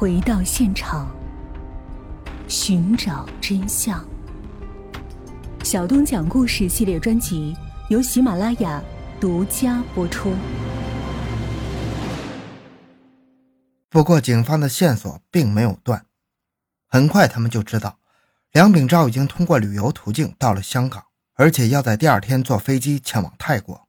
回到现场，寻找真相。小东讲故事系列专辑由喜马拉雅独家播出。不过，警方的线索并没有断，很快他们就知道，梁炳照已经通过旅游途径到了香港，而且要在第二天坐飞机前往泰国。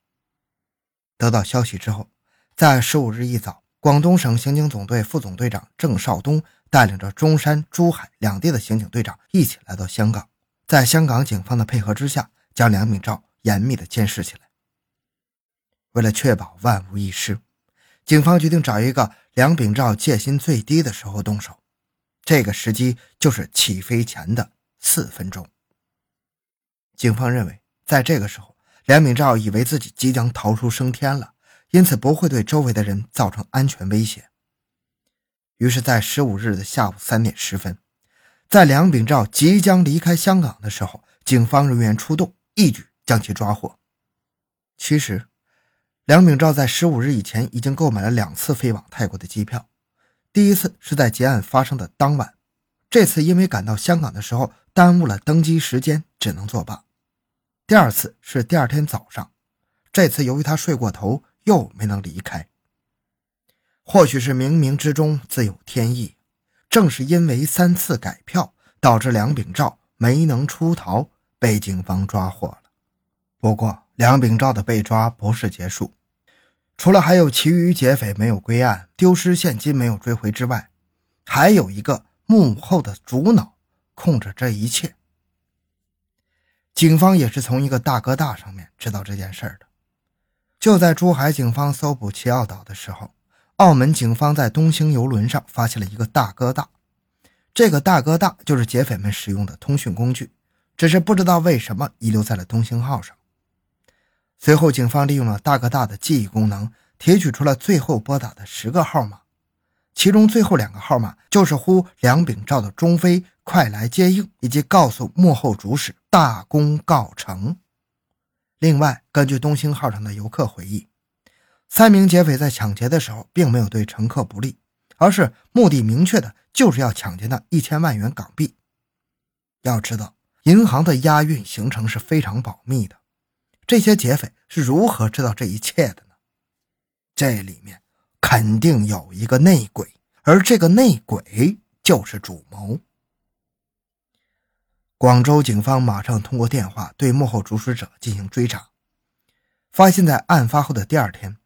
得到消息之后，在十五日一早，广东省刑警总队副总队长郑少东带领着中山、珠海两地的刑警队长一起来到香港，在香港警方的配合之下，将梁炳照严密的监视起来。为了确保万无一失，警方决定找一个梁炳照戒心最低的时候动手，这个时机就是起飞前的四分钟。警方认为，在这个时候。梁炳照以为自己即将逃出升天了，因此不会对周围的人造成安全威胁。于是，在十五日的下午三点十分，在梁炳照即将离开香港的时候，警方人员出动，一举将其抓获。其实，梁炳照在十五日以前已经购买了两次飞往泰国的机票，第一次是在劫案发生的当晚，这次因为赶到香港的时候耽误了登机时间，只能作罢。第二次是第二天早上，这次由于他睡过头，又没能离开。或许是冥冥之中自有天意，正是因为三次改票，导致梁炳照没能出逃，被警方抓获了。不过，梁炳照的被抓不是结束，除了还有其余劫匪没有归案、丢失现金没有追回之外，还有一个幕后的主脑控制这一切。警方也是从一个大哥大上面知道这件事的。就在珠海警方搜捕齐奥岛的时候，澳门警方在东兴游轮上发现了一个大哥大。这个大哥大就是劫匪们使用的通讯工具，只是不知道为什么遗留在了东兴号上。随后，警方利用了大哥大的记忆功能，提取出了最后拨打的十个号码。其中最后两个号码就是呼梁炳照的中飞快来接应，以及告诉幕后主使大功告成。另外，根据东兴号上的游客回忆，三名劫匪在抢劫的时候并没有对乘客不利，而是目的明确的就是要抢劫那一千万元港币。要知道，银行的押运行程是非常保密的，这些劫匪是如何知道这一切的呢？这里面。肯定有一个内鬼，而这个内鬼就是主谋。广州警方马上通过电话对幕后主使者进行追查，发现，在案发后的第二天，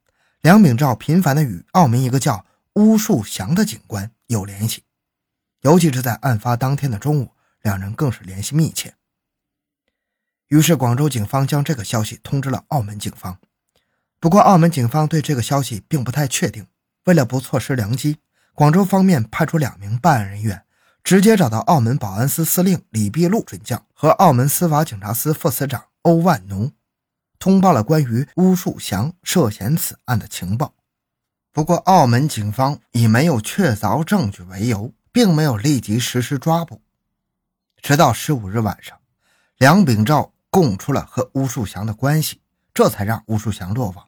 梁炳照频繁的与澳门一个叫巫树祥的警官有联系，尤其是在案发当天的中午，两人更是联系密切。于是，广州警方将这个消息通知了澳门警方。不过，澳门警方对这个消息并不太确定。为了不错失良机，广州方面派出两名办案人员，直接找到澳门保安司司令李碧禄准将和澳门司法警察司副司长欧万农，通报了关于巫树祥涉嫌此案的情报。不过，澳门警方以没有确凿证据为由，并没有立即实施抓捕。直到十五日晚上，梁炳照供出了和巫树祥的关系，这才让巫树祥落网。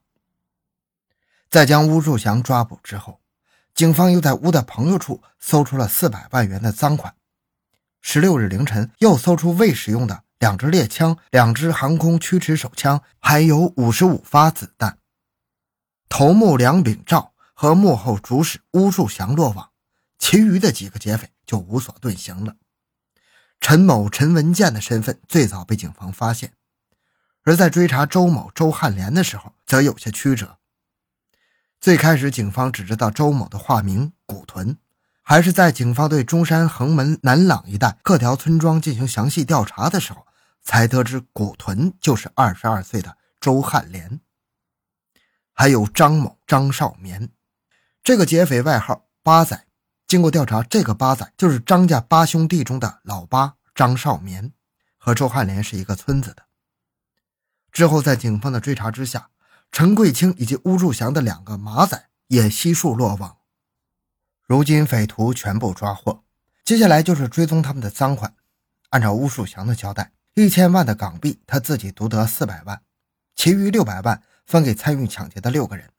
在将巫树祥抓捕之后，警方又在吴的朋友处搜出了四百万元的赃款。十六日凌晨，又搜出未使用的两支猎枪、两支航空驱驰手枪，还有五十五发子弹。头目梁炳照和幕后主使巫树祥落网，其余的几个劫匪就无所遁形了。陈某、陈文健的身份最早被警方发现，而在追查周某、周汉莲的时候，则有些曲折。最开始，警方只知道周某的化名古屯，还是在警方对中山横门南朗一带各条村庄进行详细调查的时候，才得知古屯就是二十二岁的周汉莲。还有张某、张少眠，这个劫匪外号八仔。经过调查，这个八仔就是张家八兄弟中的老八张少眠，和周汉莲是一个村子的。之后，在警方的追查之下。陈桂清以及巫祝祥的两个马仔也悉数落网，如今匪徒全部抓获，接下来就是追踪他们的赃款。按照巫树祥的交代，一千万的港币他自己独得四百万，其余六百万分给参与抢劫的六个人。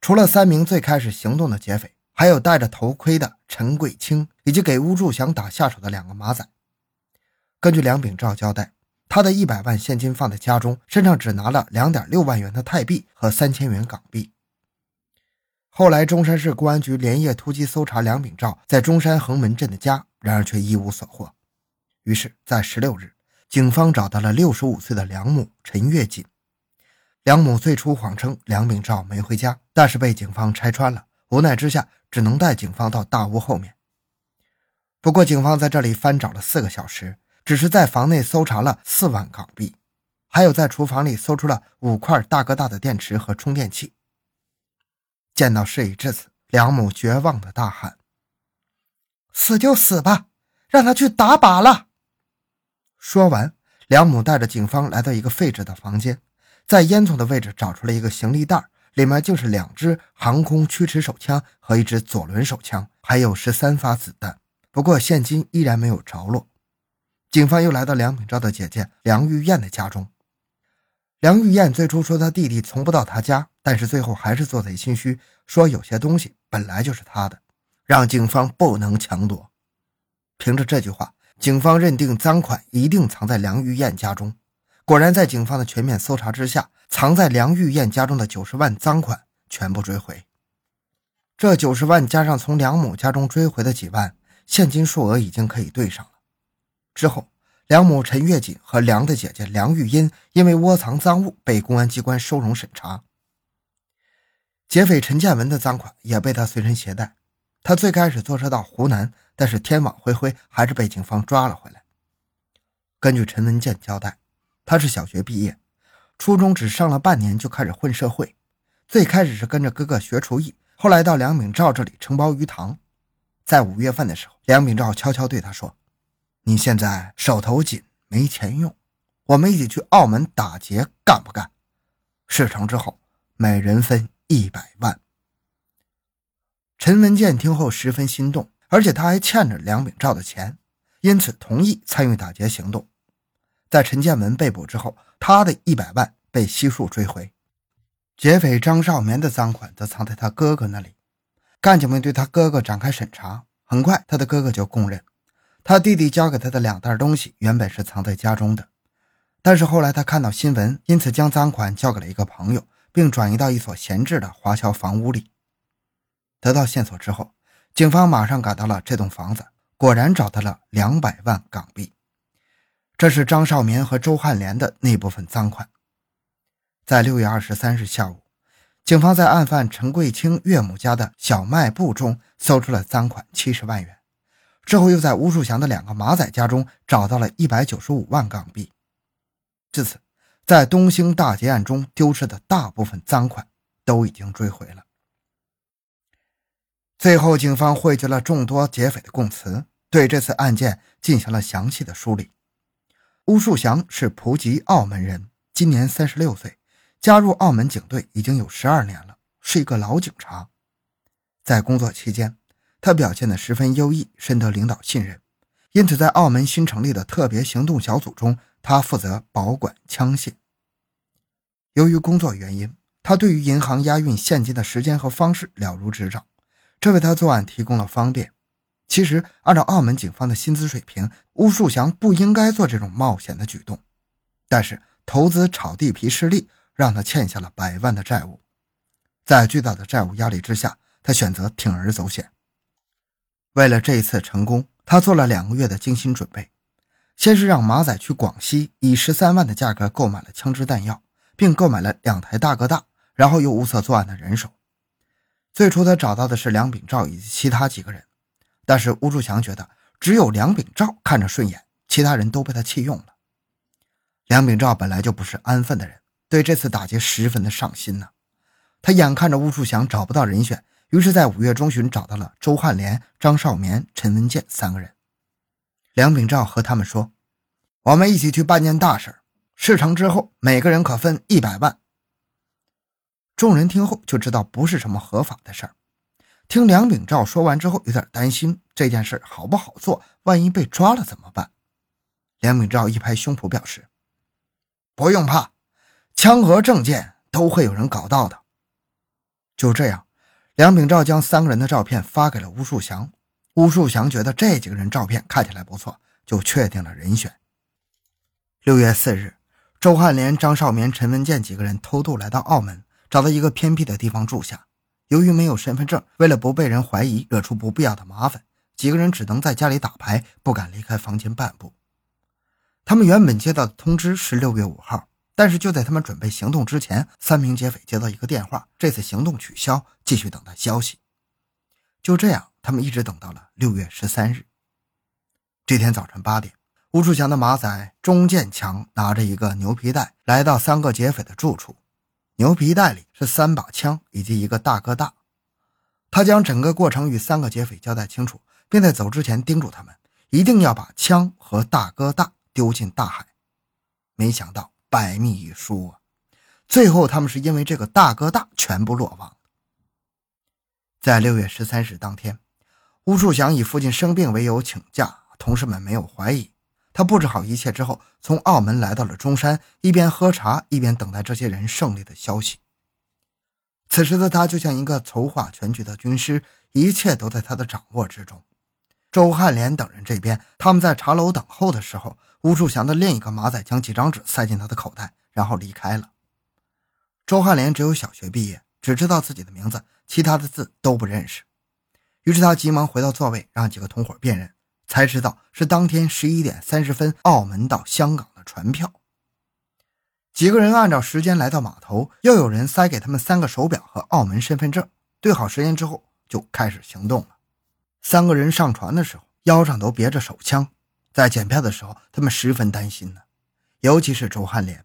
除了三名最开始行动的劫匪，还有戴着头盔的陈贵清，以及给乌树祥打下手的两个马仔。根据梁炳照交代，他的一百万现金放在家中，身上只拿了两点六万元的泰币和三千元港币。后来，中山市公安局连夜突击搜查梁炳照在中山横门镇的家，然而却一无所获。于是，在十六日，警方找到了六十五岁的梁母陈月锦。梁母最初谎称梁炳照没回家，但是被警方拆穿了，无奈之下只能带警方到大屋后面。不过，警方在这里翻找了四个小时，只是在房内搜查了四万港币，还有在厨房里搜出了五块大哥大的电池和充电器。见到事已至此，梁母绝望的大喊：“死就死吧，让他去打靶了！”说完，梁母带着警方来到一个废置的房间，在烟囱的位置找出了一个行李袋，里面就是两支航空驱驰手枪和一支左轮手枪，还有十三发子弹。不过现金依然没有着落。警方又来到梁炳昭的姐姐梁玉燕的家中。梁玉燕最初说她弟弟从不到她家，但是最后还是做贼心虚，说有些东西本来就是她的，让警方不能强夺。凭着这句话，警方认定赃款一定藏在梁玉燕家中。果然，在警方的全面搜查之下，藏在梁玉燕家中的九十万赃款全部追回。这九十万加上从梁母家中追回的几万现金，数额已经可以对上。之后。梁母陈月锦和梁的姐姐梁玉英因为窝藏赃物被公安机关收容审查。劫匪陈建文的赃款也被他随身携带。他最开始坐车到湖南，但是天网恢恢，还是被警方抓了回来。根据陈文建交代，他是小学毕业，初中只上了半年就开始混社会。最开始是跟着哥哥学厨艺，后来到梁炳照这里承包鱼塘。在五月份的时候，梁炳照悄悄对他说。你现在手头紧，没钱用，我们一起去澳门打劫，干不干？事成之后，每人分一百万。陈文健听后十分心动，而且他还欠着梁炳照的钱，因此同意参与打劫行动。在陈建文被捕之后，他的一百万被悉数追回。劫匪张少棉的赃款则藏在他哥哥那里。干警们对他哥哥展开审查，很快他的哥哥就供认。他弟弟交给他的两袋东西原本是藏在家中的，但是后来他看到新闻，因此将赃款交给了一个朋友，并转移到一所闲置的华侨房屋里。得到线索之后，警方马上赶到了这栋房子，果然找到了两百万港币，这是张少民和周汉莲的那部分赃款。在六月二十三日下午，警方在案犯陈桂清岳母家的小卖部中搜出了赃款七十万元。之后又在吴树祥的两个马仔家中找到了一百九十五万港币。至此，在东兴大劫案中丢失的大部分赃款都已经追回了。最后，警方汇集了众多劫匪的供词，对这次案件进行了详细的梳理。吴树祥是普吉澳门人，今年三十六岁，加入澳门警队已经有十二年了，是一个老警察。在工作期间，他表现得十分优异，深得领导信任，因此在澳门新成立的特别行动小组中，他负责保管枪械。由于工作原因，他对于银行押运现金的时间和方式了如指掌，这为他作案提供了方便。其实，按照澳门警方的薪资水平，乌树祥不应该做这种冒险的举动，但是投资炒地皮失利，让他欠下了百万的债务。在巨大的债务压力之下，他选择铤而走险。为了这一次成功，他做了两个月的精心准备。先是让马仔去广西，以十三万的价格购买了枪支弹药，并购买了两台大哥大，然后又物色作案的人手。最初他找到的是梁炳照以及其他几个人，但是吴树强觉得只有梁炳照看着顺眼，其他人都被他弃用了。梁炳照本来就不是安分的人，对这次打劫十分的上心呢。他眼看着吴树强找不到人选。于是，在五月中旬找到了周汉莲、张少棉、陈文健三个人。梁炳照和他们说：“我们一起去办件大事，事成之后，每个人可分一百万。”众人听后就知道不是什么合法的事儿。听梁炳照说完之后，有点担心这件事好不好做，万一被抓了怎么办？梁炳照一拍胸脯表示：“不用怕，枪和证件都会有人搞到的。”就这样。梁炳照将三个人的照片发给了吴树祥，吴树祥觉得这几个人照片看起来不错，就确定了人选。六月四日，周汉莲、张少眠、陈文健几个人偷渡来到澳门，找到一个偏僻的地方住下。由于没有身份证，为了不被人怀疑，惹出不必要的麻烦，几个人只能在家里打牌，不敢离开房间半步。他们原本接到的通知是六月五号，但是就在他们准备行动之前，三名劫匪接到一个电话，这次行动取消，继续等待消息。就这样，他们一直等到了六月十三日。这天早晨八点。吴树强的马仔钟建强拿着一个牛皮袋来到三个劫匪的住处，牛皮袋里是三把枪以及一个大哥大。他将整个过程与三个劫匪交代清楚，并在走之前叮嘱他们一定要把枪和大哥大丢进大海。没想到百密一疏啊，最后他们是因为这个大哥大全部落网。在六月十三日当天，吴树祥以父亲生病为由请假，同事们没有怀疑。他布置好一切之后，从澳门来到了中山，一边喝茶，一边等待这些人胜利的消息。此时的他就像一个筹划全局的军师，一切都在他的掌握之中。周汉莲等人这边，他们在茶楼等候的时候，吴树祥的另一个马仔将几张纸塞进他的口袋，然后离开了。周汉莲只有小学毕业，只知道自己的名字，其他的字都不认识。于是他急忙回到座位，让几个同伙辨认。才知道是当天十一点三十分澳门到香港的船票。几个人按照时间来到码头，又有人塞给他们三个手表和澳门身份证。对好时间之后，就开始行动了。三个人上船的时候，腰上都别着手枪。在检票的时候，他们十分担心呢，尤其是周汉莲。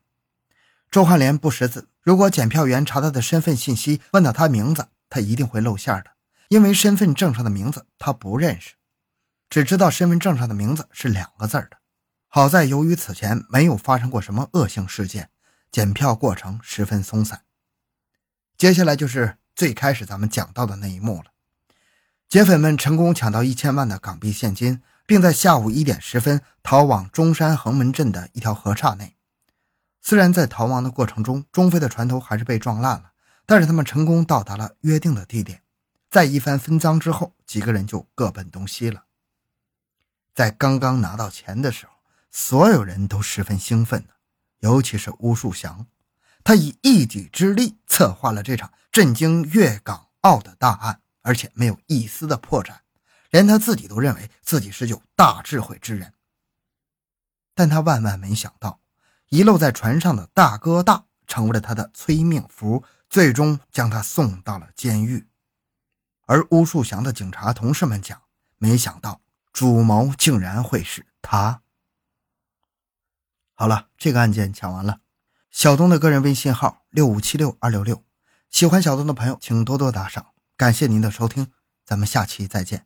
周汉莲不识字，如果检票员查他的身份信息，问到他名字，他一定会露馅的，因为身份证上的名字他不认识。只知道身份证上的名字是两个字的。好在由于此前没有发生过什么恶性事件，检票过程十分松散。接下来就是最开始咱们讲到的那一幕了。劫匪们成功抢到一千万的港币现金，并在下午一点十分逃往中山横门镇的一条河岔内。虽然在逃亡的过程中，中飞的船头还是被撞烂了，但是他们成功到达了约定的地点。在一番分赃之后，几个人就各奔东西了。在刚刚拿到钱的时候，所有人都十分兴奋的，尤其是乌树祥，他以一己之力策划了这场震惊粤港澳的大案，而且没有一丝的破绽，连他自己都认为自己是有大智慧之人。但他万万没想到，遗落在船上的大哥大成为了他的催命符，最终将他送到了监狱。而乌树祥的警察同事们讲，没想到。主谋竟然会是他。好了，这个案件讲完了。小东的个人微信号六五七六二六六，喜欢小东的朋友请多多打赏，感谢您的收听，咱们下期再见。